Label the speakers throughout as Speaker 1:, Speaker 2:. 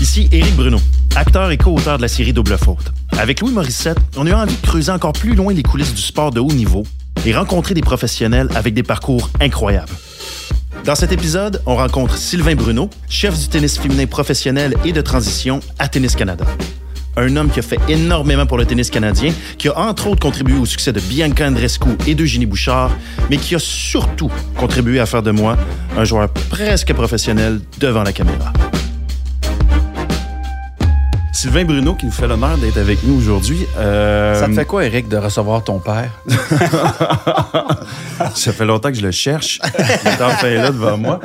Speaker 1: Ici Éric Bruno, acteur et co-auteur de la série Double Faute. Avec Louis Morissette, on a eu envie de creuser encore plus loin les coulisses du sport de haut niveau et rencontrer des professionnels avec des parcours incroyables. Dans cet épisode, on rencontre Sylvain Bruno, chef du tennis féminin professionnel et de transition à Tennis Canada. Un homme qui a fait énormément pour le tennis canadien, qui a entre autres contribué au succès de Bianca Andrescu et d'Eugénie Bouchard, mais qui a surtout contribué à faire de moi un joueur presque professionnel devant la caméra. Sylvain Bruno qui nous fait l'honneur d'être avec nous aujourd'hui.
Speaker 2: Euh, ça te fait quoi, Eric, de recevoir ton père?
Speaker 1: ça fait longtemps que je le cherche. Il est enfin là devant moi.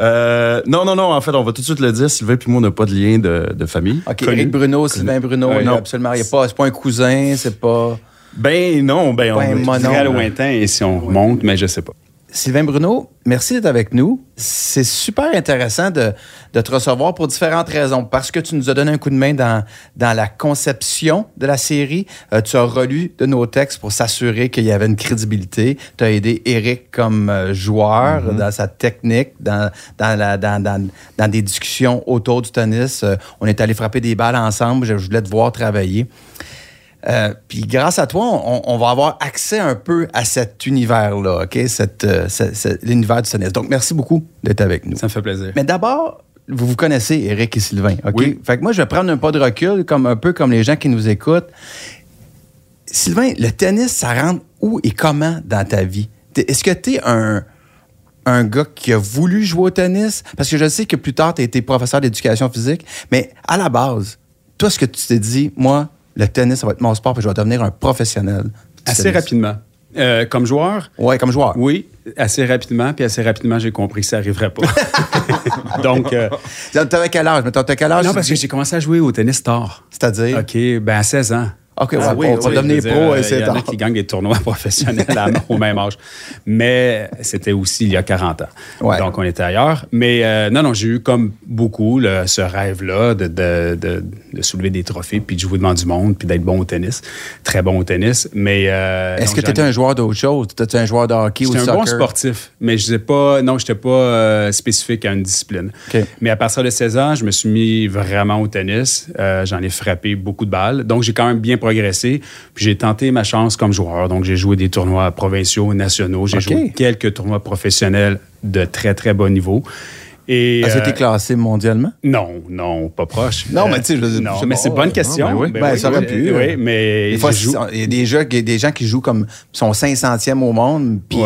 Speaker 1: Euh, non, non, non, en fait, on va tout de suite le dire. Sylvain et moi, on n'a pas de lien de, de famille.
Speaker 2: OK, Eric Bruno, Sylvain Bruno, non. absolument. C'est pas, pas un cousin, c'est pas...
Speaker 1: Ben non, ben
Speaker 3: on est très lointain et si on remonte, mais je sais pas.
Speaker 2: Sylvain Bruno, merci d'être avec nous. C'est super intéressant de, te recevoir pour différentes raisons. Parce que tu nous as donné un coup de main dans, dans la conception de la série. Euh, tu as relu de nos textes pour s'assurer qu'il y avait une crédibilité. Tu as aidé Eric comme euh, joueur mm-hmm. dans sa technique, dans, dans, la, dans, dans, des discussions autour du tennis. Euh, on est allé frapper des balles ensemble. Je voulais te voir travailler. Euh, puis grâce à toi, on, va avoir accès un peu à cet univers-là, OK? Euh, l'univers du tennis. Donc, merci beaucoup d'être avec nous.
Speaker 3: Ça me fait plaisir.
Speaker 2: Mais d'abord, vous vous connaissez, Eric et Sylvain, OK? Oui. Fait que moi, je vais prendre un pas de recul, comme un peu comme les gens qui nous écoutent. Sylvain, le tennis, ça rentre où et comment dans ta vie? Est-ce que tu es un, un gars qui a voulu jouer au tennis? Parce que je sais que plus tard, tu as été professeur d'éducation physique, mais à la base, toi, ce que tu t'es dit, moi, le tennis, ça va être mon sport, puis je vais devenir un professionnel.
Speaker 3: Assez rapidement. Euh, comme joueur?
Speaker 2: Oui, comme joueur.
Speaker 3: Oui, assez rapidement, puis assez rapidement, j'ai compris que ça n'arriverait pas. Donc. Euh,
Speaker 2: T'avais quel âge? T'avais quel âge?
Speaker 3: Non, parce que j'ai commencé à jouer au tennis tard.
Speaker 2: C'est-à-dire?
Speaker 3: OK, ben à 16 ans.
Speaker 2: OK, ah, oui, on va devenir pro.
Speaker 3: Il y en a qui gagnent des tournois professionnels au même âge. Mais c'était aussi il y a 40 ans. Donc, on était ailleurs. Mais euh, non, non, j'ai eu comme beaucoup ce rêve-là de, de, de, soulever des trophées, puis de jouer devant du monde, puis d'être bon au tennis. Très bon au tennis. Mais.
Speaker 2: Euh, Est-ce que tu étais un joueur d'autre chose? Tu étais un joueur de hockey ou de
Speaker 3: soccer? un bon sportif, mais je n'étais pas. Non, je n'étais pas euh, spécifique à une discipline. Mais à partir de 16 ans, je me suis mis vraiment au tennis. J'en ai frappé beaucoup de balles. Donc, j'ai quand même bien progressé. Puis j'ai tenté ma chance comme joueur. Donc, j'ai joué des tournois provinciaux, nationaux. J'ai joué quelques tournois professionnels de très, très bon niveau.
Speaker 2: Et, été euh, classé mondialement?
Speaker 3: Non, non, pas proche.
Speaker 2: Non, mais tu sais,
Speaker 3: Non, mais c'est une bonne question. Ben
Speaker 2: oui, ben, ça aurait pu.
Speaker 3: Oui, mais.
Speaker 2: Des fois, il y a des, jeux, des gens qui jouent comme son 500e au monde, puis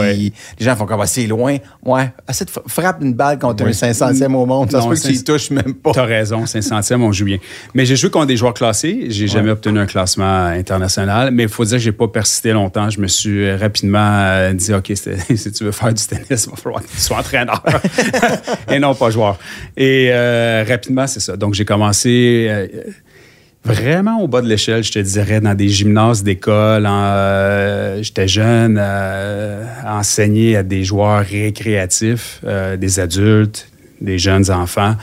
Speaker 2: les gens font comme ah, c'est loin. Ouais, assez de frappe une balle contre un 500e au monde. Ça se peut que tu y touches même pas.
Speaker 3: T'as raison, 500e, on joue bien. Mais j'ai joué contre des joueurs classés. J'ai jamais obtenu un classement international, mais il faut dire que j'ai pas persisté longtemps. Je me suis rapidement euh, dit, OK, si tu veux faire du tennis, il va falloir que tu sois entraîneur. Et non, pas joueur. Et euh, rapidement, c'est ça. Donc, j'ai commencé euh, vraiment au bas de l'échelle, je te dirais, dans des gymnases d'école. Euh, j'étais jeune, à enseigner à des joueurs récréatifs, des adultes, des jeunes enfants.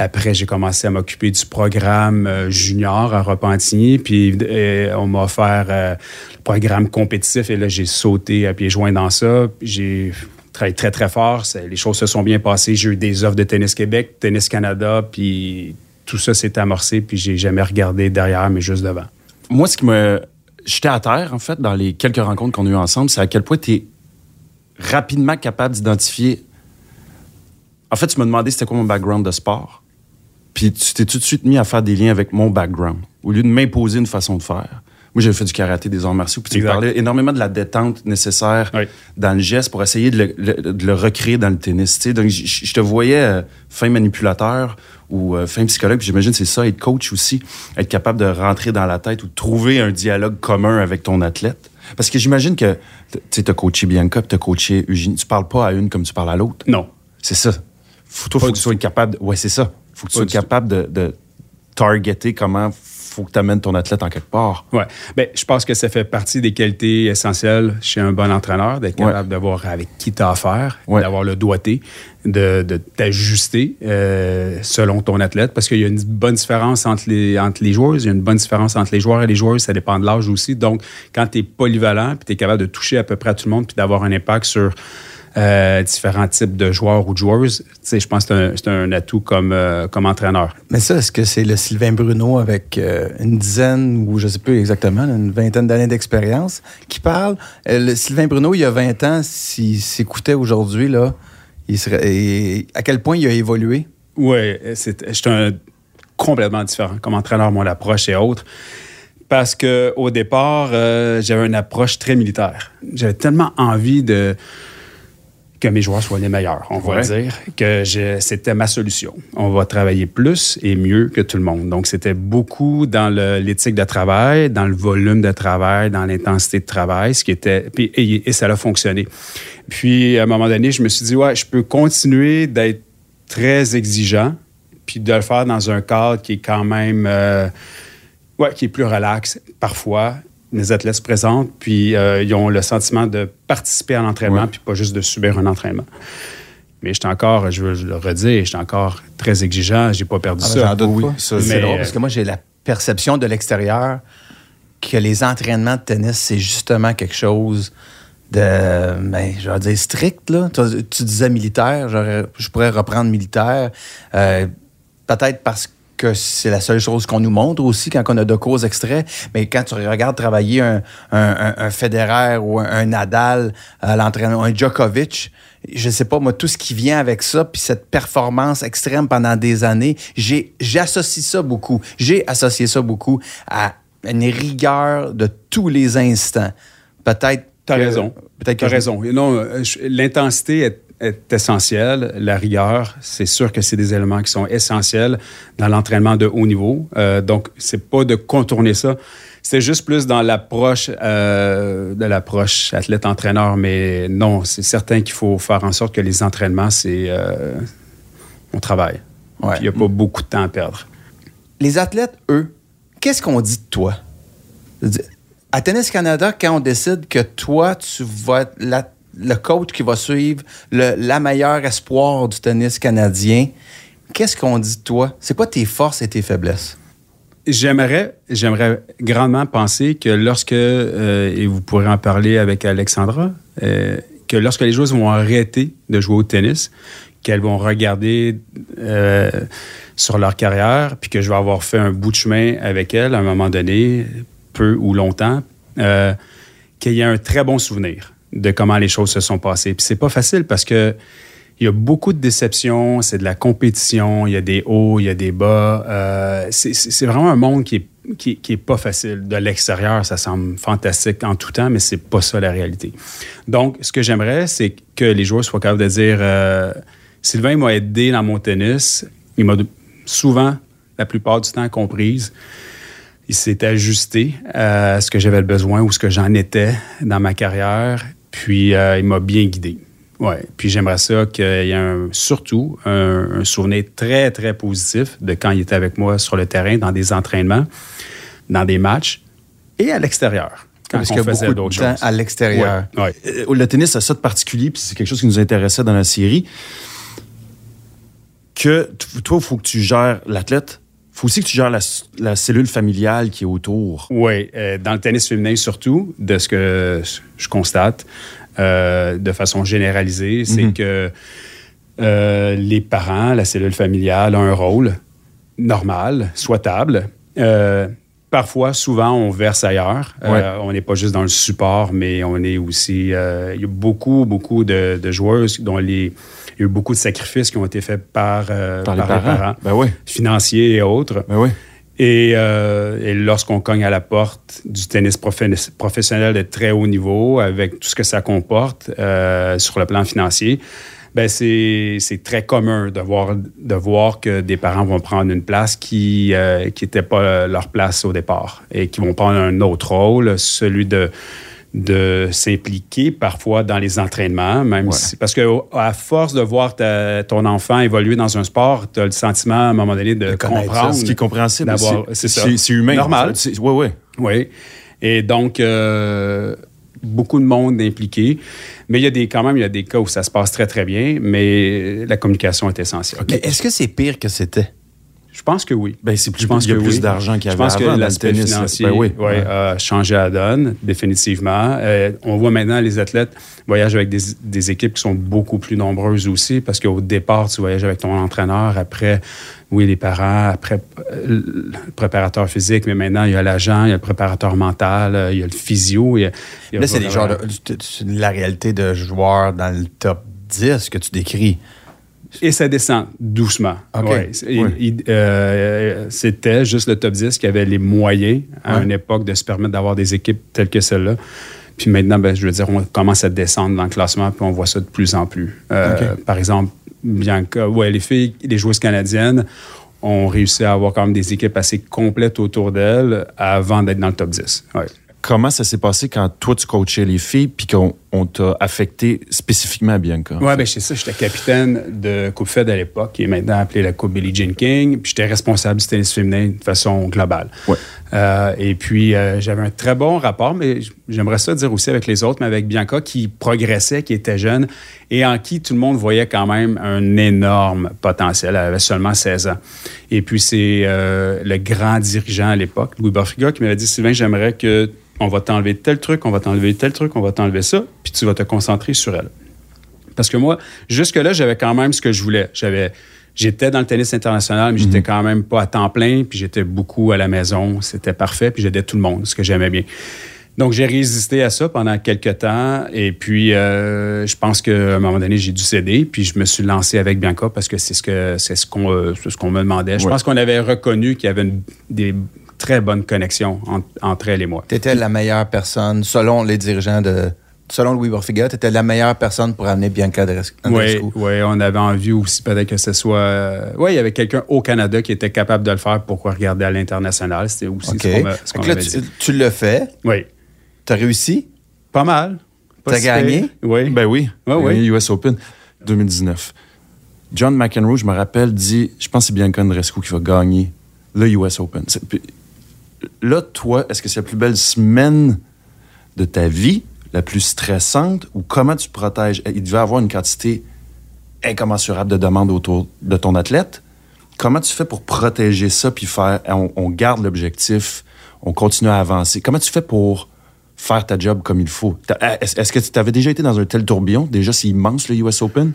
Speaker 3: Après, j'ai commencé à m'occuper du programme junior à Repentigny, puis on m'a offert le programme compétitif, et là, j'ai sauté à pieds joints dans ça. J'ai très, très fort. Les choses se sont bien passées. J'ai eu des offres de Tennis Québec, Tennis Canada, puis tout ça s'est amorcé, puis j'ai jamais regardé derrière, mais juste devant.
Speaker 1: Moi, ce qui me. J'étais à terre, en fait, dans les quelques rencontres qu'on a eues ensemble, c'est à quel point tu es rapidement capable d'identifier. En fait, tu m'as demandé c'était quoi mon background de sport. Puis tu t'es tout de suite mis à faire des liens avec mon background, au lieu de m'imposer une façon de faire. Moi, j'avais fait du karaté, des arts martiaux. Puis tu parlais énormément de la détente nécessaire dans le geste pour essayer de le, recréer dans le tennis. Donc, je te voyais euh, fin manipulateur ou euh, fin psychologue. J'imagine c'est ça, être coach aussi, être capable de rentrer dans la tête ou de trouver un dialogue commun avec ton athlète. Parce que j'imagine que tu as coaché Bianca, tu as coaché Eugénie. Tu parles pas à une comme tu parles à l'autre.
Speaker 3: Non.
Speaker 1: C'est ça. Faut, toi, faut que tu sois capable. Ouais, c'est ça. Faut que tu sois capable de, de targeter comment faut que tu amènes ton athlète en quelque part.
Speaker 3: Oui. Bien, je pense que ça fait partie des qualités essentielles chez un bon entraîneur, d'être capable de voir avec qui tu as affaire, d'avoir le doigté, de, t'ajuster euh, selon ton athlète, parce qu'il y a une bonne différence entre les, entre les joueurs, il y a une bonne différence entre les joueurs et les joueurs, ça dépend de l'âge aussi. Donc, quand tu es polyvalent, puis tu es capable de toucher à peu près à tout le monde, puis d'avoir un impact sur euh, différents types de joueurs ou de joueuses. je pense que c'est un, atout comme, euh, comme entraîneur.
Speaker 2: Mais ça, est-ce que c'est le Sylvain Bruno avec euh, une dizaine ou je ne sais plus exactement, une vingtaine d'années d'expérience qui parle? le Sylvain Bruno, il y a 20 ans, s'il s'écoutait aujourd'hui, là, il serait, à quel point il a évolué?
Speaker 3: Oui, c'est un complètement différent comme entraîneur, mon approche et autres parce que au départ, j'avais une approche très militaire. J'avais tellement envie de que mes joueurs soient les meilleurs, on va dire, que c'était ma solution. On va travailler plus et mieux que tout le monde. Donc, c'était beaucoup dans l'éthique de travail, dans le volume de travail, dans l'intensité de travail, ce qui était... et, ça a fonctionné. Puis, à un moment donné, je me suis dit, ouais, je peux continuer d'être très exigeant, puis de le faire dans un cadre qui est quand même... Euh, ouais, qui est plus relax parfois, les athlètes se présentent, puis euh, ils ont le sentiment de participer à l'entraînement, puis pas juste de subir un entraînement. Mais j'étais encore, je veux le redire, j'étais encore très exigeant, j'ai pas perdu ah, ça.
Speaker 2: oui, c'est drôle, parce que moi, j'ai la perception de l'extérieur que les entraînements de tennis, c'est justement quelque chose de, ben, je vais dire strict, là. Tu, disais militaire, je pourrais reprendre militaire. Euh, peut-être parce que que c'est la seule chose qu'on nous montre aussi quand on a de causes extraits. Mais quand tu regardes travailler un, un, Federer ou un, Nadal à l'entraînement, un Djokovic, je sais pas, moi, tout ce qui vient avec ça, puis cette performance extrême pendant des années, j'ai, j'associe ça beaucoup. J'ai associé ça beaucoup à une rigueur de tous les instants. Peut-être.
Speaker 3: T'as raison. Peut-être que. T'as raison. Non, euh, l'intensité est est essentiel. La rigueur, c'est sûr que c'est des éléments qui sont essentiels dans l'entraînement de haut niveau. Euh, donc, c'est pas de contourner ça. C'est juste plus dans l'approche euh, de l'approche athlète-entraîneur, mais non, c'est certain qu'il faut faire en sorte que les entraînements, c'est euh, on travaille. Il n'y a pas beaucoup de temps à perdre.
Speaker 2: Les athlètes, eux, qu'est-ce qu'on dit de toi? À Tennis Canada, quand on décide que toi, tu vas être la le coach qui va suivre la meilleure espoir du tennis canadien, qu'est-ce qu'on dit de toi? C'est quoi tes forces et tes faiblesses?
Speaker 3: J'aimerais, j'aimerais grandement penser que lorsque, euh, et vous pourrez en parler avec Alexandra, euh, que lorsque les joueuses vont arrêter de jouer au tennis, qu'elles vont regarder euh, sur leur carrière, puis que je vais avoir fait un bout de chemin avec elles à un moment donné, peu ou longtemps, qu'il y ait un très bon souvenir de comment les choses se sont passées. Puis c'est pas facile parce que il y a beaucoup de déceptions, c'est de la compétition, il y a des hauts, il y a des bas. Euh, c'est vraiment un monde qui est, qui, est pas facile. De l'extérieur, ça semble fantastique en tout temps, mais c'est pas ça la réalité. Donc, ce que j'aimerais, c'est que les joueurs soient capables de dire euh, Sylvain m'a aidé dans mon tennis. Il m'a souvent, la plupart du temps, comprise il s'est ajusté à ce que j'avais besoin ou ce que j'en étais dans ma carrière. Puis euh, il m'a bien guidé. Ouais. Puis j'aimerais ça qu'il y ait surtout un, souvenir très, très positif de quand il était avec moi sur le terrain, dans des entraînements, dans des matchs et à l'extérieur.
Speaker 2: Quand Parce on faisait d'autres choses. À l'extérieur.
Speaker 1: Ouais, euh, Le tennis a ça de particulier, puis c'est quelque chose qui nous intéressait dans la série. Que toi, il faut que tu gères l'athlète, faut aussi que tu gères la, cellule familiale qui est autour.
Speaker 3: Oui, euh, dans le tennis féminin surtout, de ce que je constate euh, de façon généralisée, c'est mhm. que euh, les parents, la cellule familiale a un rôle normal, souhaitable. Parfois, souvent, on verse ailleurs. on n'est pas juste dans le support, mais on est aussi. il y a beaucoup, beaucoup de, de joueuses dont les, il y a eu beaucoup de sacrifices qui ont été faits par, euh, les, parents,
Speaker 1: ben
Speaker 3: financiers et autres.
Speaker 1: Ben
Speaker 3: euh, et, lorsqu'on cogne à la porte du tennis professionnel de très haut niveau, avec tout ce que ça comporte euh, sur le plan financier, ben c'est très commun de voir, de voir que des parents vont prendre une place qui n'était pas leur place au départ et qui vont prendre un autre rôle, celui de de s'impliquer parfois dans les entraînements, même si, parce que à force de voir ton enfant évoluer dans un sport, tu as le sentiment à un moment donné de, comprendre.
Speaker 1: ce qui est compréhensible.
Speaker 3: C'est
Speaker 1: humain.
Speaker 3: Normal.
Speaker 1: Oui, oui.
Speaker 3: Oui. Et donc, euh, beaucoup de monde impliqué. Mais il y a des, quand même, il y a des cas où ça se passe très, très bien, mais la communication est essentielle.
Speaker 2: Mais est-ce que c'est pire que c'était?
Speaker 3: Je pense que oui.
Speaker 1: Ben, c'est plus,
Speaker 3: je pense
Speaker 1: il y a
Speaker 3: que
Speaker 1: plus
Speaker 3: oui.
Speaker 1: d'argent qu'il y
Speaker 3: Je
Speaker 1: avait
Speaker 3: pense que
Speaker 1: avant dans le
Speaker 3: l'aspect
Speaker 1: tennis.
Speaker 3: financier
Speaker 1: Ben oui.
Speaker 3: ouais, a changé la donne, définitivement. Euh, on voit maintenant les athlètes voyagent avec des, des équipes qui sont beaucoup plus nombreuses aussi, parce qu'au départ, tu voyages avec ton entraîneur, après, oui, les parents, après euh, le préparateur physique, mais maintenant, il y a l'agent, il y a le préparateur mental, euh, il y a le physio. il y a- il y a
Speaker 2: Là, c'est des genres de, c'est la réalité de joueurs dans le top 10 que tu décris.
Speaker 3: Et ça descend doucement. Ouais.
Speaker 1: Oui.
Speaker 3: euh, C'était juste le top 10 qui avait les moyens à
Speaker 2: Ouais.
Speaker 3: une époque de se permettre d'avoir des équipes telles que celle-là. Puis maintenant, ben, je veux dire, on commence à descendre dans le classement, puis on voit ça de plus en plus. Euh, Par exemple, Bianca, ouais, les filles, les joueuses canadiennes ont réussi à avoir quand même des équipes assez complètes autour d'elles avant d'être dans le top 10. Ouais.
Speaker 1: Comment ça s'est passé quand toi, tu coachais les filles puis qu'on on t'a affecté spécifiquement à Bianca?
Speaker 3: Oui, ben c'est ça. J'étais capitaine de Coupe Fed à l'époque, qui est maintenant appelée la Coupe Billie Jean King. Puis j'étais responsable du tennis féminin de façon globale.
Speaker 1: Ouais.
Speaker 3: Euh, et puis euh, j'avais un très bon rapport, mais j'aimerais ça dire aussi avec les autres, mais avec Bianca qui progressait, qui était jeune et en qui tout le monde voyait quand même un énorme potentiel. Elle avait seulement 16 ans. Et puis c'est euh, le grand dirigeant à l'époque, Louis Barfiga, qui m'avait dit Sylvain, j'aimerais que on va t'enlever tel truc, on va t'enlever tel truc, on va t'enlever ça, puis tu vas te concentrer sur elle. Parce que moi, jusque-là, j'avais quand même ce que je voulais. J'avais, j'étais dans le tennis international, mais j'étais quand même pas à temps plein, puis j'étais beaucoup à la maison. C'était parfait, puis j'aidais tout le monde, ce que j'aimais bien. Donc, j'ai résisté à ça pendant quelques temps. Et puis, euh, je pense qu'à un moment donné, j'ai dû céder. Puis, je me suis lancé avec Bianca parce que c'est ce que c'est ce qu'on euh, ce qu'on me demandait. Je
Speaker 1: Ouais.
Speaker 3: pense qu'on avait reconnu qu'il y avait une- des très bonnes connexions en- entre elle et moi.
Speaker 2: Tu étais la meilleure personne, selon les dirigeants de. Selon Louis Borfiga, tu étais la meilleure personne pour amener Bianca Andres-
Speaker 3: Oui,
Speaker 2: Andreescu.
Speaker 3: ouais, on avait envie aussi peut-être que ce soit. Oui, il y avait quelqu'un au Canada qui était capable de le faire. Pourquoi regarder à l'international? C'était aussi
Speaker 2: OK.
Speaker 3: ce qu'on avait
Speaker 2: tu,
Speaker 3: dit.
Speaker 2: tu l'as fait,
Speaker 3: Oui,
Speaker 2: tu as réussi?
Speaker 3: pas mal. Pas
Speaker 2: T'as
Speaker 3: si
Speaker 2: gagné?
Speaker 3: Oui.
Speaker 1: Ben oui.
Speaker 3: Ouais.
Speaker 1: Gagné US Open 2019. John McEnroe, je me rappelle, dit Je pense que c'est Bianca Andreescu qui va gagner le US Open. Là, toi, est-ce que c'est la plus belle semaine de ta vie, plus stressante, ou comment tu protèges? Il devait avoir une quantité incommensurable de demandes autour de ton athlète. Comment tu fais pour protéger ça puis faire on, on garde l'objectif, on continue à avancer? Comment tu fais pour faire ta job comme il faut? Est-ce que tu avais déjà été dans un tel tourbillon? Déjà, c'est immense le US Open?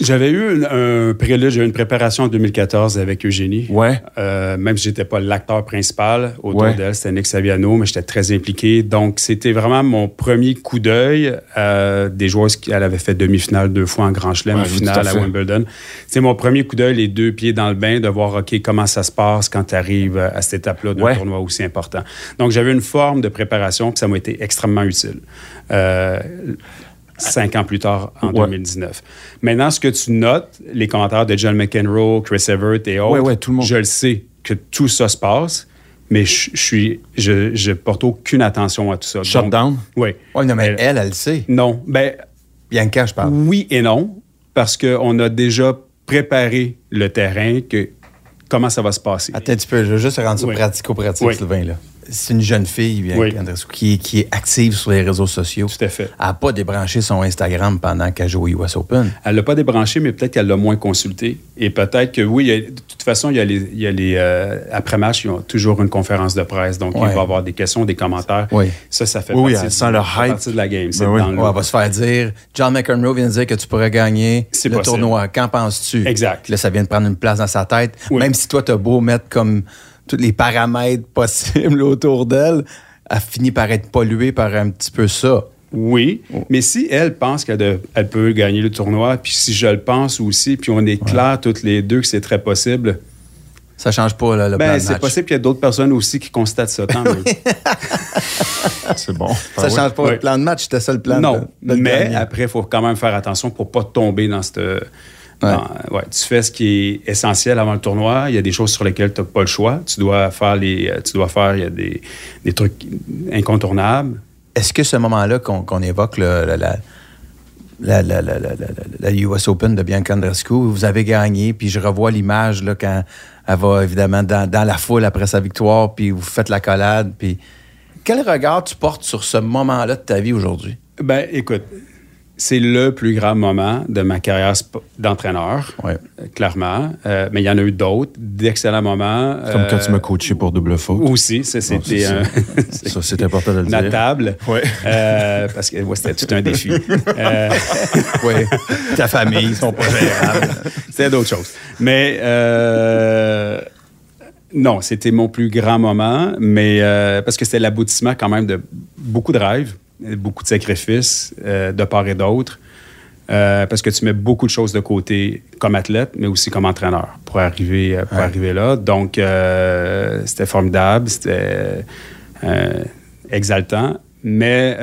Speaker 3: J'avais eu un, un prélude, eu une préparation en 2014 avec Eugénie.
Speaker 1: Ouais.
Speaker 3: Euh, même si j'étais pas l'acteur principal autour
Speaker 1: Ouais.
Speaker 3: d'elle, c'était Nick Saviano, mais j'étais très impliqué. Donc, c'était vraiment mon premier coup d'œil à des joueuses qui elle avait fait demi-finale deux fois en Grand Chelem,
Speaker 1: Ouais,
Speaker 3: finale
Speaker 1: à.
Speaker 3: Wimbledon. C'est mon premier coup d'œil, les deux pieds dans le bain, de voir, OK, comment ça se passe quand tu arrives à cette étape-là d'un
Speaker 1: Ouais.
Speaker 3: tournoi aussi important. Donc, j'avais une forme de préparation, puis ça m'a été extrêmement utile. Euh, cinq ans plus tard, en
Speaker 1: Ouais.
Speaker 3: 2019. Maintenant, ce que tu notes, les commentaires de John McEnroe, Chris Evert et autres,
Speaker 1: Ouais, ouais, tout le monde.
Speaker 3: je le sais que tout ça se passe, mais je, je suis, je, je porte aucune attention à tout ça.
Speaker 1: Shut
Speaker 3: Donc,
Speaker 1: down?
Speaker 3: Oui.
Speaker 2: Oui, non, mais
Speaker 3: Elle-
Speaker 2: elle, elle le sait.
Speaker 3: Non, ben
Speaker 2: Bianca, je parle.
Speaker 3: oui et non, parce qu'on a déjà préparé le terrain, que comment ça va se passer?
Speaker 2: Attends un petit peu, je veux juste rendre ça pratico-pratique. Sylvain. Là. C'est une jeune fille,
Speaker 3: Oui.
Speaker 2: Andreescu, qui, qui est active sur les réseaux sociaux.
Speaker 3: Tout à fait.
Speaker 2: Elle n'a pas débranché son Instagram pendant qu'elle joue au US Open.
Speaker 3: Elle l'a pas débranché, mais peut-être qu'elle l'a moins consulté. Et peut-être que oui, a- de toute façon, il y a les, il y a les euh, après-match, ils ont toujours une conférence de presse. Donc,
Speaker 2: Ouais.
Speaker 3: il va y avoir des questions, des commentaires.
Speaker 2: Oui.
Speaker 3: Ça, ça fait
Speaker 1: Oui,
Speaker 3: partie, du-
Speaker 1: sent le hype.
Speaker 3: partie de la game. C'est
Speaker 1: Ben oui.
Speaker 2: Ouais, va se faire dire John McEnroe vient de dire que tu pourrais gagner le
Speaker 3: possible.
Speaker 2: tournoi. Qu'en penses-tu?
Speaker 3: Exact.
Speaker 2: Là, ça vient de prendre une place dans sa tête. Même si toi, tu as beau mettre comme tous les paramètres possibles autour d'elle, elle finit par être polluée par un petit peu ça.
Speaker 3: Oui, mais si elle pense qu'elle elle peut gagner le tournoi, puis si je le pense aussi, puis on est clair toutes les deux que c'est très possible,
Speaker 2: Ça change pas là, le plan
Speaker 3: ben c'est possible qu'il y ait d'autres personnes aussi qui constatent ça. Tant.
Speaker 1: C'est bon.
Speaker 2: Ça
Speaker 1: Ah ouais.
Speaker 2: change pas
Speaker 3: Oui.
Speaker 2: le plan de match, c'était ça le plan.
Speaker 3: non,
Speaker 2: de- de
Speaker 3: mais
Speaker 2: gagner.
Speaker 3: après, il faut quand même faire attention pour pas tomber dans cette... ouais, tu fais ce qui est essentiel avant le tournoi. Il y a des choses sur lesquelles tu n'as pas le choix. Tu dois faire les, euh, tu dois faire, il y a des, des trucs incontournables.
Speaker 2: Est-ce que ce moment-là qu'on évoque, le- la, la, la, la, la, la- la- la US Open de Bianca Andreescu, vous avez gagné, puis je revois l'image là, quand elle va évidemment dans, dans la foule après sa victoire, puis vous faites la collade, puis quel regard tu portes sur ce moment-là de ta vie aujourd'hui?
Speaker 3: Ben, écoute, c'est le plus grand moment de ma carrière d'entraîneur,
Speaker 2: Ouais.
Speaker 3: euh, clairement. Euh, mais il y en a eu d'autres, d'excellents moments.
Speaker 1: Comme quand
Speaker 3: Euh,
Speaker 1: tu m'as coaché pour double faute.
Speaker 3: Aussi, ça, c'était un-
Speaker 1: Ça, c'est important de le dire.
Speaker 3: notable.
Speaker 1: Ouais.
Speaker 3: Euh, parce que ouais, c'était tout un défi. Euh,
Speaker 2: Oui. Ta famille, ils sont pas gérables.
Speaker 3: C'était d'autres choses. Mais euh, non, c'était mon plus grand moment, mais euh, parce que c'était l'aboutissement quand même de beaucoup de rêves, beaucoup de sacrifices euh, de part et d'autre. euh, parce que tu mets beaucoup de choses de côté comme athlète, mais aussi comme entraîneur pour arriver, euh, pour
Speaker 2: Ouais.
Speaker 3: arriver là. Donc, c'était formidable, c'était exaltant. Mais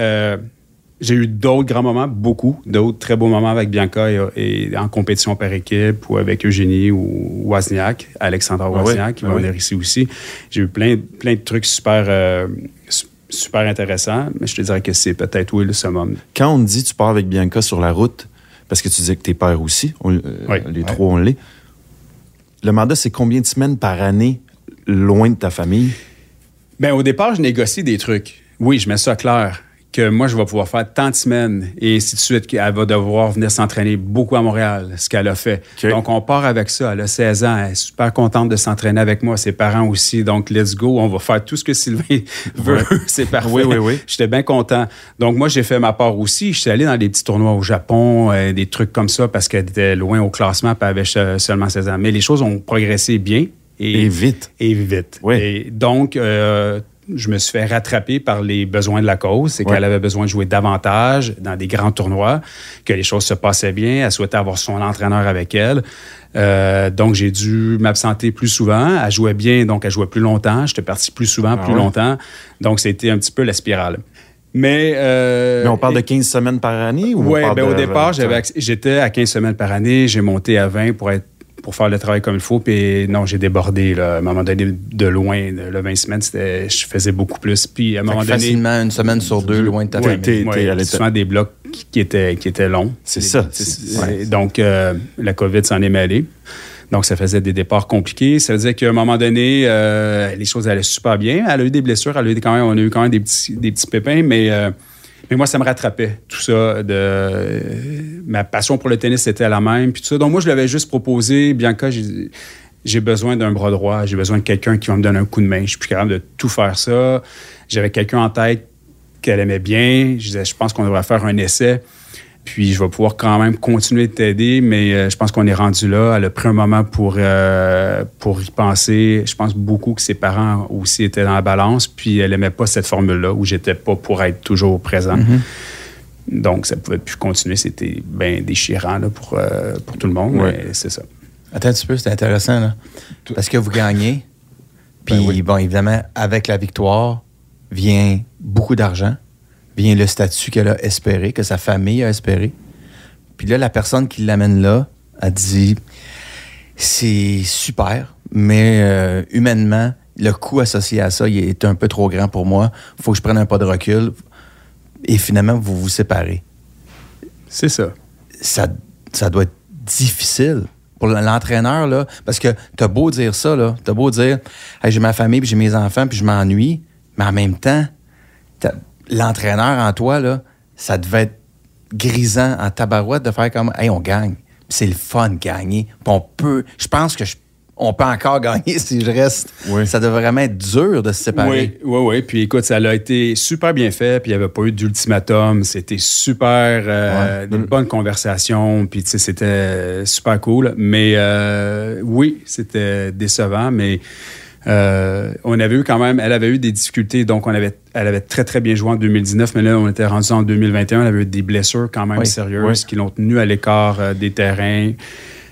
Speaker 3: j'ai eu d'autres grands moments, beaucoup, d'autres très beaux moments avec Bianca et, et en compétition par équipe ou avec Eugénie ou Wozniak, Alexandra
Speaker 1: Ah oui,
Speaker 3: Wozniak, qui
Speaker 1: ah
Speaker 3: va
Speaker 1: oui.
Speaker 3: venir ici aussi. J'ai eu plein, plein de trucs super, euh, su- super intéressants, mais je te dirais que c'est peut-être, oui, le summum.
Speaker 1: Quand on dit tu pars avec Bianca sur la route, parce que tu disais que t'es père aussi, on- euh,
Speaker 3: Oui.
Speaker 1: les trois, on l'est. Le mandat, c'est combien de semaines par année loin de ta famille?
Speaker 3: Bien, au départ, je négocie des trucs. Oui, je mets ça clair. Que moi, je vais pouvoir faire tant de semaines et ainsi de suite. qu'elle va devoir venir s'entraîner beaucoup à Montréal, ce qu'elle a fait. Donc, on part avec ça. Elle a 16 ans. Elle est super contente de s'entraîner avec moi. Ses parents aussi. Donc, let's go. On va faire tout ce que Sylvain veut. C'est parfait.
Speaker 1: Oui, oui, oui.
Speaker 3: J'étais bien content. Donc, moi, j'ai fait ma part aussi. Je suis allé dans des petits tournois au Japon, euh, des trucs comme ça, parce qu'elle était loin au classement, puis elle avait seulement 16 ans. Mais les choses ont progressé bien.
Speaker 1: Et vite.
Speaker 3: Et vite.
Speaker 1: Oui.
Speaker 3: Et donc, euh, je me suis fait rattraper par les besoins de la cause. C'est
Speaker 1: Ouais.
Speaker 3: qu'elle avait besoin de jouer davantage dans des grands tournois, que les choses se passaient bien. Elle souhaitait avoir son entraîneur avec elle. Euh, donc, j'ai dû m'absenter plus souvent. Elle jouait bien, donc elle jouait plus longtemps. J'étais parti plus souvent,
Speaker 1: Ah
Speaker 3: plus
Speaker 1: ouais?
Speaker 3: longtemps. Donc, c'était un petit peu la spirale. Mais, euh,
Speaker 1: Mais on parle de 15 semaines par année?
Speaker 3: oui,
Speaker 1: parle
Speaker 3: ben, au départ, j'étais à 15 semaines par année. J'ai monté à 20 pour être pour faire le travail comme il faut. Puis non, j'ai débordé. Là. À un moment donné, de loin, le 20 semaines, c'était, je faisais beaucoup plus. Puis à un moment donné...
Speaker 2: facilement, une semaine sur deux, loin de ta
Speaker 3: Ouais,
Speaker 2: famille.
Speaker 3: ouais,
Speaker 1: allé-
Speaker 3: souvent des blocs qui, qui étaient, qui étaient longs.
Speaker 1: C'est ça.
Speaker 3: Donc, euh, la COVID s'en est mêlée. Donc, ça faisait des départs compliqués. Ça veut dire qu'à un moment donné, euh, les choses allaient super bien. Elle a eu des blessures. Elle a eu des- quand même, on a eu quand même des petits, des petits pépins, mais, euh, mais moi, ça me rattrapait, tout ça. De, ma passion pour le tennis était la même. Puis tout ça. Donc, moi, je l'avais juste proposé. Bianca, j'ai j'ai besoin d'un bras droit. J'ai besoin de quelqu'un qui va me donner un coup de main. Je suis plus capable de tout faire ça. J'avais quelqu'un en tête qu'elle aimait bien. Je disais, je pense qu'on devrait faire un essai. Puis je vais pouvoir quand même continuer de t'aider, mais euh, je pense qu'on est rendu là. Elle a pris un moment pour, euh, pour y penser. Je pense beaucoup que ses parents aussi étaient dans la balance, puis elle aimait pas cette formule-là où j'étais pas pour être toujours présent. Donc ça pouvait plus continuer. C'était bien déchirant là, pour, euh, pour tout le monde, mais c'est ça.
Speaker 2: Attends un petit peu, c'est intéressant, là. Parce que vous gagnez. Puis,
Speaker 3: Ben oui.
Speaker 2: bon, évidemment, avec la victoire vient beaucoup d'argent, vient le statut qu'elle a espéré, que sa famille a espéré. Puis là, la personne qui l'amène là a dit c'est super, mais euh, humainement, le coût associé à ça il est un peu trop grand pour moi. Il faut que je prenne un pas de recul. Et finalement, vous vous séparez.
Speaker 3: C'est ça.
Speaker 2: ça, ça doit être difficile pour l'entraîneur, là, parce que t'as beau dire ça, là, t'as beau dire, Hey, j'ai ma famille, puis j'ai mes enfants, puis je m'ennuie, mais en même temps, t'as- l'entraîneur en toi, là, ça devait être grisant en tabarouette de faire comme, hey, on gagne. C'est le fun de gagner. Puis on peut, je pense que je- on peut encore gagner si je reste.
Speaker 1: Oui.
Speaker 2: Ça devrait vraiment être dur de se séparer.
Speaker 3: Oui, oui, oui. Puis écoute, ça a été super bien fait. Puis il n'y avait pas eu d'ultimatum. C'était super, euh,
Speaker 1: Ouais.
Speaker 3: une bonne conversation. Puis tu sais, c'était super cool. Mais euh, oui, c'était décevant. Mais euh, on avait eu quand même, elle avait eu des difficultés. Donc on avait, elle avait très très bien joué en 2019. Mais là, on était rendu en 2021. Elle avait eu des blessures quand même
Speaker 2: Oui.
Speaker 3: sérieuses
Speaker 1: Oui.
Speaker 3: qui l'ont tenue à l'écart euh, des terrains.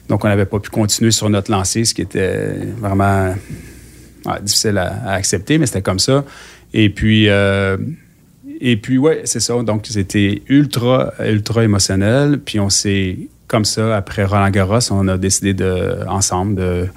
Speaker 3: Donc on n'avait pas pu continuer sur notre lancée, ce qui était vraiment Ouais, difficile à, à accepter, mais c'était comme ça. Et puis, euh, et puis ouais, c'est ça. Donc, c'était ultra, ultra émotionnel. Puis, on s'est, comme ça, après Roland Garros, on a décidé de, ensemble de,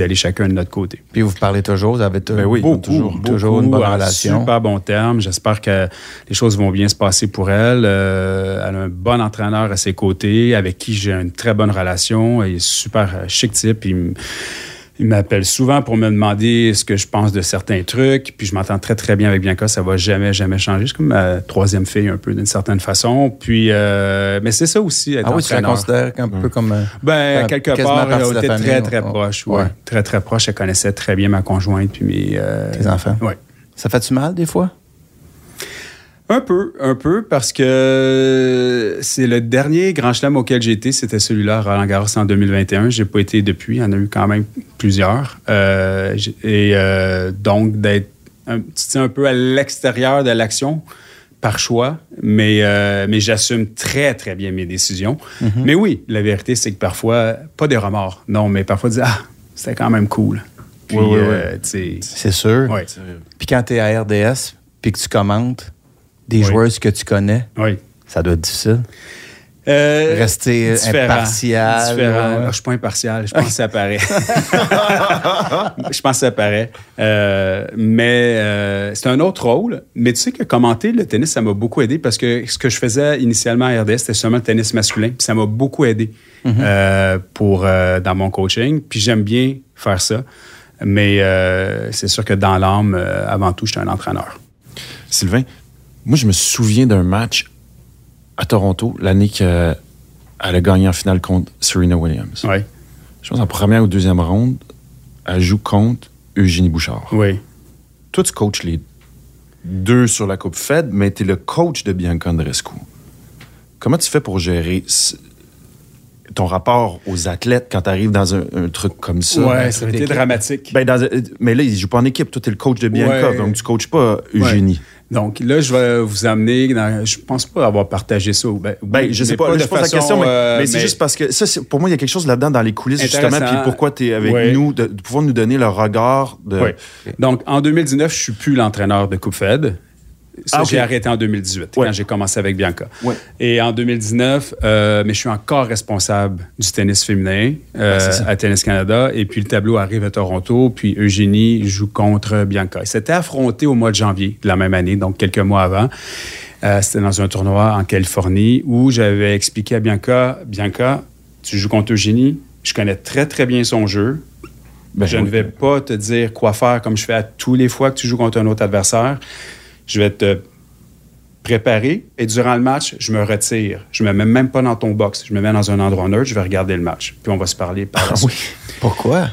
Speaker 3: aller chacun de notre côté.
Speaker 2: Puis vous parlez toujours, vous avez
Speaker 1: Ben oui,
Speaker 2: beaucoup,
Speaker 1: toujours,
Speaker 2: toujours une
Speaker 3: Beaucoup,
Speaker 2: bonne relation.
Speaker 3: Super bon terme. J'espère que les choses vont bien se passer pour elle. Euh, elle a un bon entraîneur à ses côtés, avec qui j'ai une très bonne relation. Il est super euh, chic type. Il, Il m'appelle souvent pour me demander ce que je pense de certains trucs. Puis je m'entends très, très bien avec Bianca. Ça va jamais, jamais changer. C'est comme ma troisième fille, un peu, d'une certaine façon. Puis, euh, mais c'est ça aussi. Être
Speaker 2: Ah oui, tu la considères un peu comme. euh,
Speaker 3: Ben, quelque part, on
Speaker 2: la
Speaker 3: était
Speaker 2: famille,
Speaker 3: très, très
Speaker 2: ouais.
Speaker 3: proches. Ouais.
Speaker 2: Ouais.
Speaker 3: Très, très proches. Elle connaissait très bien ma conjointe puis mes... euh,
Speaker 2: Tes enfants.
Speaker 3: Ouais.
Speaker 2: Ça fait-tu mal des fois?
Speaker 3: Un peu, un peu, parce que c'est le dernier grand chelem auquel j'ai été, c'était celui-là, à Roland Garros en 2021. J'ai pas été depuis, il y en a eu quand même plusieurs. Euh, et euh, donc, d'être un, un peu à l'extérieur de l'action par choix, mais, euh, mais j'assume très, très bien mes décisions. Mais oui, la vérité, c'est que parfois, pas des remords, non, mais parfois, dire, ah, c'était quand même cool. Puis, euh, tu sais,
Speaker 2: C'est sûr.
Speaker 3: ouais,
Speaker 2: Puis quand tu es à RDS, puis que tu commentes des
Speaker 3: Oui.
Speaker 2: joueuses que tu connais,
Speaker 3: oui.
Speaker 2: ça doit être difficile.
Speaker 3: Euh,
Speaker 2: Rester
Speaker 3: différent,
Speaker 2: impartial.
Speaker 3: différent.
Speaker 2: ouais.
Speaker 3: Ah, je suis pas impartial. Je pense que ça paraît. je pense que ça paraît. Euh, mais euh, c'est un autre rôle. Mais tu sais que commenter le tennis, ça m'a beaucoup aidé parce que ce que je faisais initialement à RDS, c'était seulement le tennis masculin. Puis ça m'a beaucoup aidé euh, pour, euh, dans mon coaching. Puis j'aime bien faire ça. Mais euh, c'est sûr que dans l'âme, euh, avant tout, j'étais un entraîneur.
Speaker 1: Sylvain, moi, je me souviens d'un match à Toronto, l'année qu'elle a gagné en finale contre Serena Williams.
Speaker 3: Oui,
Speaker 1: Je pense en première ou deuxième ronde, elle joue contre Eugénie Bouchard.
Speaker 3: oui.
Speaker 1: Toi, tu coaches les deux sur la Coupe Fed, mais tu es le coach de Bianca Andreescu. Comment tu fais pour gérer ton rapport aux athlètes quand tu arrives dans un, un truc comme ça?
Speaker 3: Ouais, ça a été dramatique.
Speaker 1: Ben, dans- mais là, il joue pas en équipe. Toi, tu es le coach de Bianca,
Speaker 3: Ouais.
Speaker 1: donc tu coaches pas Eugénie.
Speaker 3: Donc là, je vais vous amener dans. Je pense pas avoir partagé ça. Ben,
Speaker 1: Ben, je sais pas, je pose la question, mais,
Speaker 3: euh,
Speaker 1: mais c'est juste parce que ça, pour moi, il y a quelque chose là-dedans dans les coulisses, justement, puis pourquoi tu es avec nous, de, de pouvoir nous donner le regard de.
Speaker 3: Oui. Donc, en 2019, je suis plus l'entraîneur de Coupe Fed. Ça,
Speaker 1: Ah,
Speaker 3: j'ai arrêté en 2018,
Speaker 1: Ouais.
Speaker 3: quand j'ai commencé avec Bianca.
Speaker 1: Ouais.
Speaker 3: Et en 2019, euh, mais je suis encore responsable du tennis féminin euh, à Tennis Canada. Et puis, le tableau arrive à Toronto. Puis, Eugénie joue contre Bianca. Ils s'étaient affrontés au mois de janvier de la même année, donc quelques mois avant. Euh, C'était dans un tournoi en Californie où j'avais expliqué à Bianca, Bianca, tu joues contre Eugénie. Je connais très, très bien son jeu.
Speaker 1: Ben,
Speaker 3: je
Speaker 1: oui.
Speaker 3: ne vais pas te dire quoi faire comme je fais à tous les fois que tu joues contre un autre adversaire. Je vais te préparer et durant le match, je me retire. Je me mets même pas dans ton box. Je me mets dans un endroit neutre, je vais regarder le match. Puis on va se parler par
Speaker 1: Ah oui.
Speaker 2: Pourquoi?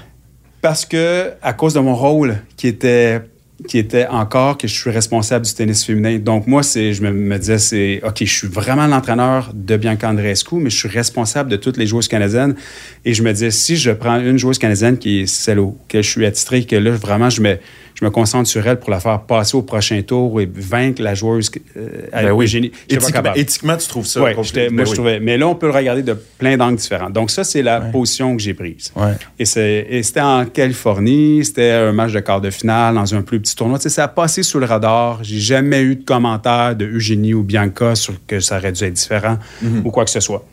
Speaker 3: Parce que, à cause de mon rôle qui était qui était encore que je suis responsable du tennis féminin. Donc, moi, c'est, je me, me disais, c'est, OK, je suis vraiment l'entraîneur de Bianca Andreescu, mais je suis responsable de toutes les joueuses canadiennes. Et je me disais, si je prends une joueuse canadienne qui est celle auquel je suis attitré, que là, vraiment, je me, je me concentre sur elle pour la faire passer au prochain tour et vaincre la joueuse euh,
Speaker 1: Ben oui. Éthiquement, éthiquement, tu trouves ça.
Speaker 3: Ouais, j'étais-
Speaker 1: ben
Speaker 3: moi, je
Speaker 1: oui.
Speaker 3: trouvais. Mais là, on peut le regarder de plein d'angles différents. Donc, ça, c'est la position que j'ai prise.
Speaker 2: Ouais.
Speaker 3: Et, c'est- et c'était en Californie. C'était un match de quart de finale dans un plus petit tournoi. Tu sais, ça a passé sous le radar. J'ai jamais eu de commentaires de Eugénie ou Bianca sur que ça aurait dû être différent
Speaker 1: Mhm.
Speaker 3: ou quoi que ce soit.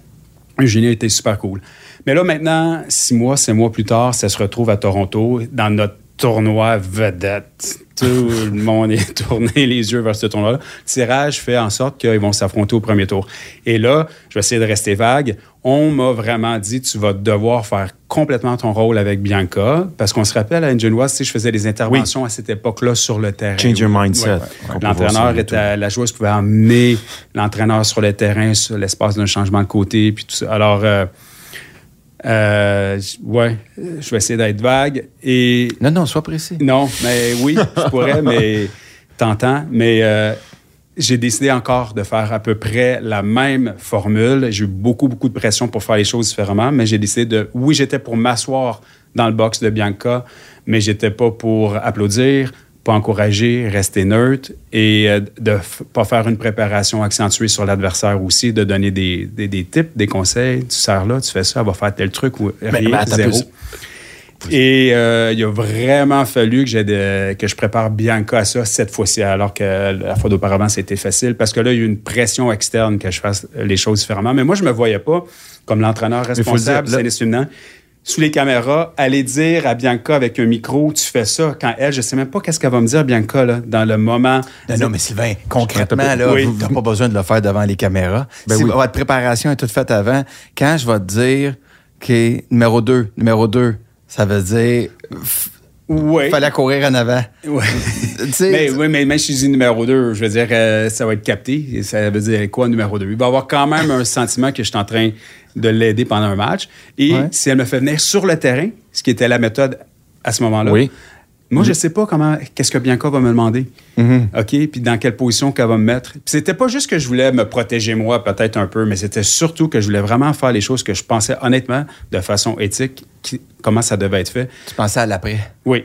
Speaker 3: Eugénie était super cool. Mais là, maintenant, six mois, sept mois plus tard, ça se retrouve à Toronto dans notre tournoi vedette. Tout le monde est tourné les yeux vers ce tournoi-là. Le tirage fait en sorte qu'ils vont s'affronter au premier tour. Et là, je vais essayer de rester vague. On m'a vraiment dit, tu vas devoir faire complètement ton rôle avec Bianca, parce qu'on se rappelle à tu sais, je faisais des interventions à cette époque-là sur le terrain.
Speaker 1: Change your mindset.
Speaker 3: Ouais. L'entraîneur était, la joueuse pouvait emmener l'entraîneur sur le terrain, sur l'espace d'un changement de côté, puis tout ça. Alors, euh, euh, ouais, je vais essayer d'être vague. Et
Speaker 2: Non, non, sois précis.
Speaker 3: non, mais oui, je pourrais, mais t'entends. Mais euh, j'ai décidé encore de faire à peu près la même formule. J'ai eu beaucoup, beaucoup de pression pour faire les choses différemment, mais j'ai décidé de. Oui, j'étais pour m'asseoir dans le box de Bianca, mais j'étais pas pour applaudir, pas encourager, rester neutre et euh, de f- pas faire une préparation accentuée sur l'adversaire aussi, de donner des, des, des tips, des conseils. Tu sers là, tu fais ça, elle va faire tel truc ou rien,
Speaker 1: mais attends,
Speaker 3: zéro.
Speaker 1: plus-
Speaker 3: Et euh, il a vraiment fallu que, de- que je prépare Bianca à ça cette fois-ci, alors que la fois d'auparavant, c'était facile, parce que là, il y a eu une pression externe que je fasse les choses différemment. Mais moi, je me voyais pas comme l'entraîneur
Speaker 1: faut le
Speaker 3: responsable Sous les caméras, aller dire à Bianca avec un micro, tu fais ça. Quand elle, je sais même pas qu'est-ce qu'elle va me dire, Bianca, là, dans le moment.
Speaker 2: Non, non, mais Sylvain, concrètement, là,
Speaker 3: Oui.
Speaker 2: tu n'as pas besoin de le faire devant les caméras.
Speaker 1: Ben
Speaker 2: si
Speaker 1: oui.
Speaker 2: votre préparation est toute faite avant, quand je vais te dire, OK, numéro 2, numéro 2, Ça veut dire.
Speaker 3: Oui.
Speaker 2: Fallait courir en avant.
Speaker 3: Ouais. Mais, oui, mais même si je dis numéro 2, je veux dire, euh, ça va être capté. Et Ça veut dire quoi, numéro 2? Il va avoir quand même un sentiment que je suis en train de l'aider pendant un match. Et
Speaker 2: Ouais.
Speaker 3: si elle me fait venir sur le terrain, ce qui était la méthode à ce moment-là,
Speaker 1: Oui.
Speaker 3: Moi, je sais pas comment, qu'est-ce que Bianca va me demander.
Speaker 2: Mm-hmm.
Speaker 3: OK? Puis dans quelle position qu'elle va me mettre. Puis c'était pas juste que je voulais me protéger moi, peut-être un peu, mais c'était surtout que je voulais vraiment faire les choses que je pensais honnêtement, de façon éthique, qui- comment ça devait être fait.
Speaker 2: Tu pensais à l'après?
Speaker 3: Oui.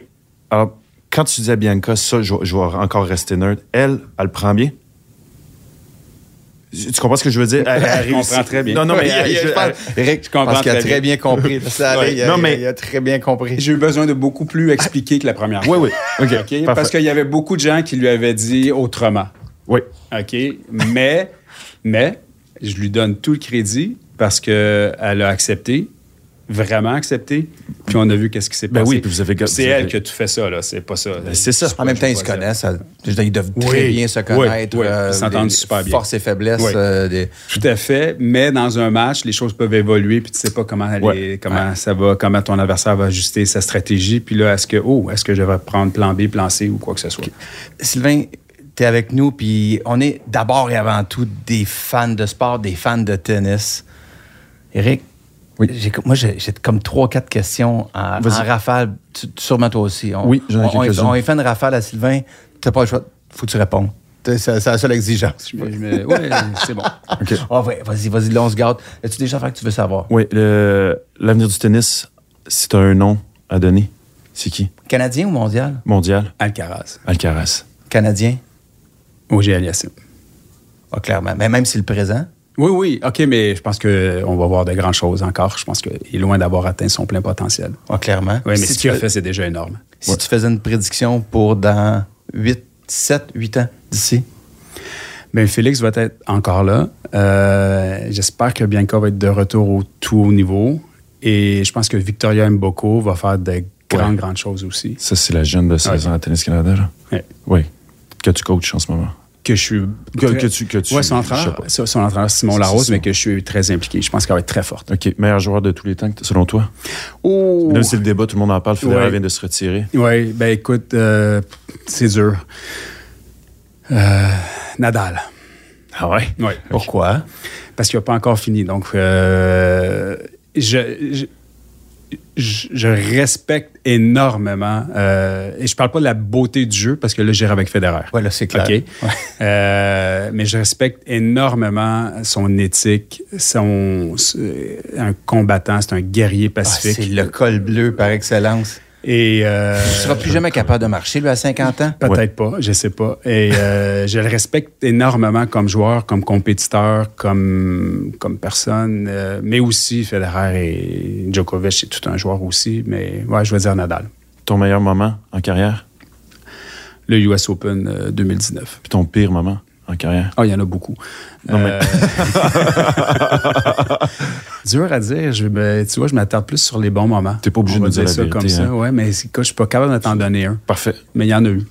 Speaker 1: Alors, quand tu dis à Bianca, ça, je, je vais encore rester nerd, elle, elle le prend bien? Tu comprends ce que je veux dire? Elle- elle
Speaker 3: Je comprends très bien.
Speaker 1: Non, non, mais elle-
Speaker 2: je
Speaker 1: je-
Speaker 2: pense- Eric,
Speaker 3: je comprends
Speaker 2: pense qu'il a
Speaker 3: très
Speaker 2: bien compris. Ça allait,
Speaker 1: Ouais.
Speaker 2: il, a,
Speaker 1: Non, mais-
Speaker 2: il a très bien compris.
Speaker 3: J'ai eu besoin de beaucoup plus expliquer que la première
Speaker 1: Oui,
Speaker 3: fois.
Speaker 1: oui. OK.
Speaker 3: OK? Parce qu'il y avait beaucoup de gens qui lui avaient dit autrement.
Speaker 1: Oui.
Speaker 3: OK? Mais, mais, je lui donne tout le crédit parce qu'elle a accepté, vraiment accepté. Puis on a vu qu'est-ce qui s'est
Speaker 1: Ben
Speaker 3: passé.
Speaker 1: oui, puis vous avez-
Speaker 3: C'est elle a tout fait ça, là. C'est pas ça.
Speaker 1: Ben, c'est ça.
Speaker 2: En même temps, ils se connaissent. ils doivent très bien se connaître.
Speaker 3: oui.
Speaker 2: euh,
Speaker 3: Ils s'entendent super bien.
Speaker 2: Forces et faiblesses.
Speaker 3: Oui.
Speaker 2: euh, des-
Speaker 3: Tout à fait, mais dans un match, les choses peuvent évoluer, puis tu sais pas comment, aller- comment ça va, comment ton adversaire va ajuster sa stratégie, puis là, est-ce que, oh, est-ce que je vais prendre plan B, plan C ou quoi que ce soit?
Speaker 2: Sylvain, tu es avec nous, puis on est d'abord et avant tout des fans de sport, des fans de tennis. Eric, moi, j'ai comme trois, quatre questions en, en
Speaker 1: Vas-y.
Speaker 2: rafale. Tu- sûrement toi aussi. On,
Speaker 1: Oui, j'en ai
Speaker 2: on- on-
Speaker 1: quelques-unes.
Speaker 2: On est fait une rafale à Sylvain. Tu pas le choix. faut que tu répondes. C'est la seule exigence.
Speaker 3: Ouais, c'est bon.
Speaker 1: OK.
Speaker 2: Ah ouais, vas-y, vas-y, là, on se garde. As-tu déjà fait que tu veux savoir?
Speaker 1: Oui, le- l'avenir du tennis, si tu as un nom à donner, c'est qui?
Speaker 2: Canadien ou mondial?
Speaker 1: Mondial?
Speaker 3: Alcaraz.
Speaker 1: Alcaraz.
Speaker 2: Canadien?
Speaker 3: OG Aliassime.
Speaker 2: Ah, clairement. Mais même si le présent?
Speaker 3: Oui, oui, OK, mais je pense qu'on va voir de grandes choses encore. Je pense qu'il est loin d'avoir atteint son plein potentiel.
Speaker 2: Ah, clairement.
Speaker 3: Oui, mais
Speaker 2: si
Speaker 3: ce
Speaker 2: tu
Speaker 3: qu'il a
Speaker 2: fais-
Speaker 3: fait, c'est déjà énorme.
Speaker 2: Si tu faisais une prédiction pour dans 8, 7, 8 ans d'ici,
Speaker 3: Bien, Félix va être encore là. Euh, J'espère que Bianca va être de retour au tout haut niveau. Et je pense que Victoria Mboko va faire de grandes, grandes choses aussi.
Speaker 1: Ça, c'est la jeune de 16 ans à Tennis Canada, là?
Speaker 3: Ouais.
Speaker 1: Oui. Que tu coaches en ce moment.
Speaker 3: Que je suis.
Speaker 1: Que- que tu- que tu-
Speaker 3: Ouais, son entraîneur, son entraîneur Simon Larose, mais que je suis très impliqué. Je pense qu'elle va être très forte.
Speaker 1: OK. Meilleur joueur de tous les temps, selon toi?
Speaker 3: Oh!
Speaker 1: Là, c'est le débat, tout le monde en parle. Federer
Speaker 3: Ouais.
Speaker 1: vient de se retirer.
Speaker 3: Oui, ben écoute, euh, c'est dur. Euh, Nadal.
Speaker 1: Ah ouais?
Speaker 3: Oui.
Speaker 2: pourquoi?
Speaker 3: Parce qu'il n'a pas encore fini. Donc, euh, je, je, je- je respecte énormément. euh, et je parle pas de la beauté du jeu, parce que là, j'irai avec Federer.
Speaker 2: Ouais, là, c'est clair.
Speaker 3: Euh, mais je respecte énormément son éthique, son, c'est un combattant, c'est un guerrier
Speaker 2: Ah,
Speaker 3: pacifique.
Speaker 2: c'est le col bleu par excellence.
Speaker 3: Et euh,
Speaker 2: Tu seras plus jamais capable de marcher, lui, à 50 ans?
Speaker 3: Peut-être pas, je sais pas. Et euh, je le respecte énormément comme joueur, comme compétiteur, comme, comme personne, euh, mais aussi Federer et Djokovic, c'est tout un joueur aussi. Mais ouais, je vais dire Nadal.
Speaker 1: Ton meilleur moment en carrière?
Speaker 3: Le US Open euh, 2019.
Speaker 1: Puis ton pire moment? En carrière?
Speaker 3: Ah, il y en a beaucoup.
Speaker 1: Non, mais-
Speaker 3: Euh, Dur à dire. Je, ben, tu vois, je m'attarde plus sur les bons moments.
Speaker 1: T'es pas obligé de nous dire la
Speaker 3: ça
Speaker 1: vérité,
Speaker 3: comme ça.
Speaker 1: hein.
Speaker 3: Ouais, mais c'est- écoute, je suis pas capable de t'en donner un.
Speaker 1: Parfait.
Speaker 3: Mais il y en a eu.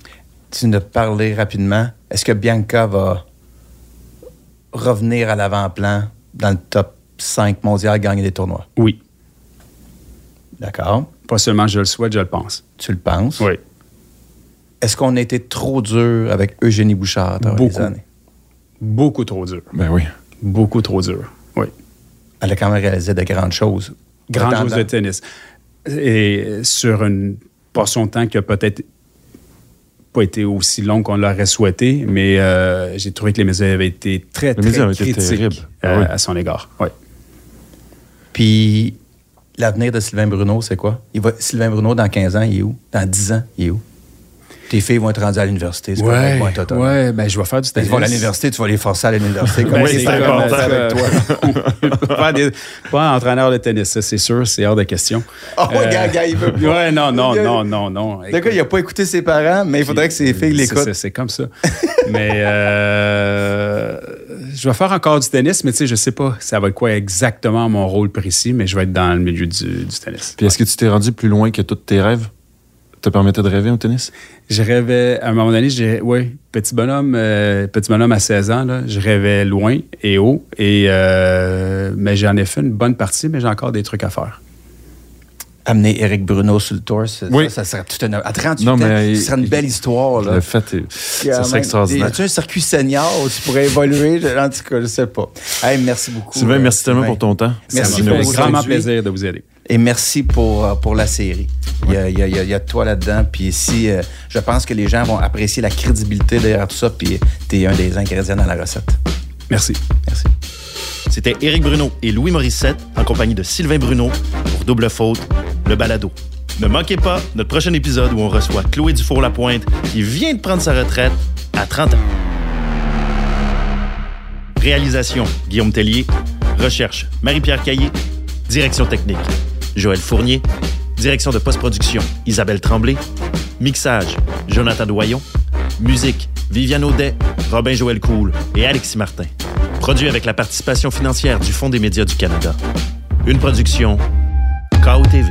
Speaker 2: Tu nous as parlé rapidement. Est-ce que Bianca va revenir à l'avant-plan dans le top 5 mondial, gagner des tournois?
Speaker 3: Oui.
Speaker 2: D'accord.
Speaker 3: Pas seulement je le souhaite, je le pense.
Speaker 2: Tu le penses?
Speaker 3: Oui.
Speaker 2: Est-ce qu'on a été trop dur avec Eugénie Bouchard à travers les
Speaker 3: Beaucoup.
Speaker 2: années?
Speaker 3: Beaucoup trop dur.
Speaker 1: Ben oui.
Speaker 3: Beaucoup trop dur. Oui.
Speaker 2: Elle a quand même réalisé de grandes choses.
Speaker 3: Grande
Speaker 2: Autant
Speaker 3: chose
Speaker 2: dans-
Speaker 3: de tennis. Et sur une portion de temps qui a peut-être pas été aussi longue qu'on l'aurait souhaité, mais euh, j'ai trouvé que les médias avaient été très, très
Speaker 1: ont été
Speaker 3: critiques
Speaker 1: terribles. Ah
Speaker 3: euh,
Speaker 1: oui.
Speaker 3: à son égard. Oui.
Speaker 2: Puis l'avenir de Sylvain Bruno, c'est quoi? Il va, Sylvain Bruno, dans 15 ans, il est où? Dans 10 ans, il est où? Tes filles vont être rendues à l'université. autonomes.
Speaker 3: ouais, ben je vais faire du
Speaker 2: Ils
Speaker 3: tennis.
Speaker 2: vont à l'université, tu vas les forcer à l'université. comme
Speaker 3: Ben,
Speaker 2: c'est
Speaker 3: comme
Speaker 2: avec
Speaker 3: ça.
Speaker 2: toi.
Speaker 3: pas, des- pas entraîneur de tennis, ça c'est sûr, c'est hors de question.
Speaker 2: Ouais,
Speaker 3: Euh,
Speaker 2: gars, gars, il veut pas.
Speaker 3: Ouais, non, non, non, non, non.
Speaker 2: Gars, il n'a pas écouté ses parents, mais il faudrait que ses filles l'écoutent.
Speaker 3: c'est- C'est comme ça. mais euh, je vais faire encore du tennis, mais tu sais, je sais pas ça va être quoi exactement mon rôle précis, mais je vais être dans le milieu du, du tennis.
Speaker 1: Puis est-ce que tu t'es rendu plus loin que tous tes rêves? Te permettait de rêver au tennis?
Speaker 3: Je rêvais, à un moment donné, j'ai, ouais, petit bonhomme, euh, petit bonhomme à 16 ans, là, je rêvais loin et haut, et, euh, mais j'en ai fait une bonne partie, mais j'ai encore des trucs à faire.
Speaker 2: amener Eric Bruno sur le tour, ça,
Speaker 4: Oui.
Speaker 2: ça serait tout un... À 38
Speaker 4: Non,
Speaker 2: ans,
Speaker 4: mais-
Speaker 2: ce serait une belle histoire. Là.
Speaker 4: Le fait, est- ça serait extraordinaire.
Speaker 2: As-tu un circuit senior où tu pourrais évoluer? En tout cas, je sais pas. Hey, merci beaucoup.
Speaker 4: Sylvain,
Speaker 2: euh,
Speaker 4: merci tellement
Speaker 2: Sylvain.
Speaker 4: pour ton temps.
Speaker 2: Merci
Speaker 3: Ça fait
Speaker 2: aujourd'hui.
Speaker 3: grandement plaisir de vous aider.
Speaker 2: Et merci pour, euh, pour la série. Il y a, il y a- il y a- y toi là-dedans. Puis ici, euh, je pense que les gens vont apprécier la crédibilité derrière tout ça. Puis tu es un des ingrédients dans la recette.
Speaker 3: Merci.
Speaker 2: Merci.
Speaker 1: C'était Éric Bruno et Louis Morissette en compagnie de Sylvain Bruno pour Double Faute, le balado. Ne manquez pas notre prochain épisode où on reçoit Chloé Dufour-Lapointe qui vient de prendre sa retraite à 30 ans. Réalisation Guillaume Tellier. Recherche Marie-Pierre Caillé. Direction technique Joël Fournier. Direction de post-production Isabelle Tremblay. Mixage Jonathan Doyon. Musique Viviane Audet, Robin Joël Cool et Alexis Martin. Produit avec la participation financière du Fonds des médias du Canada. Une production KOTV.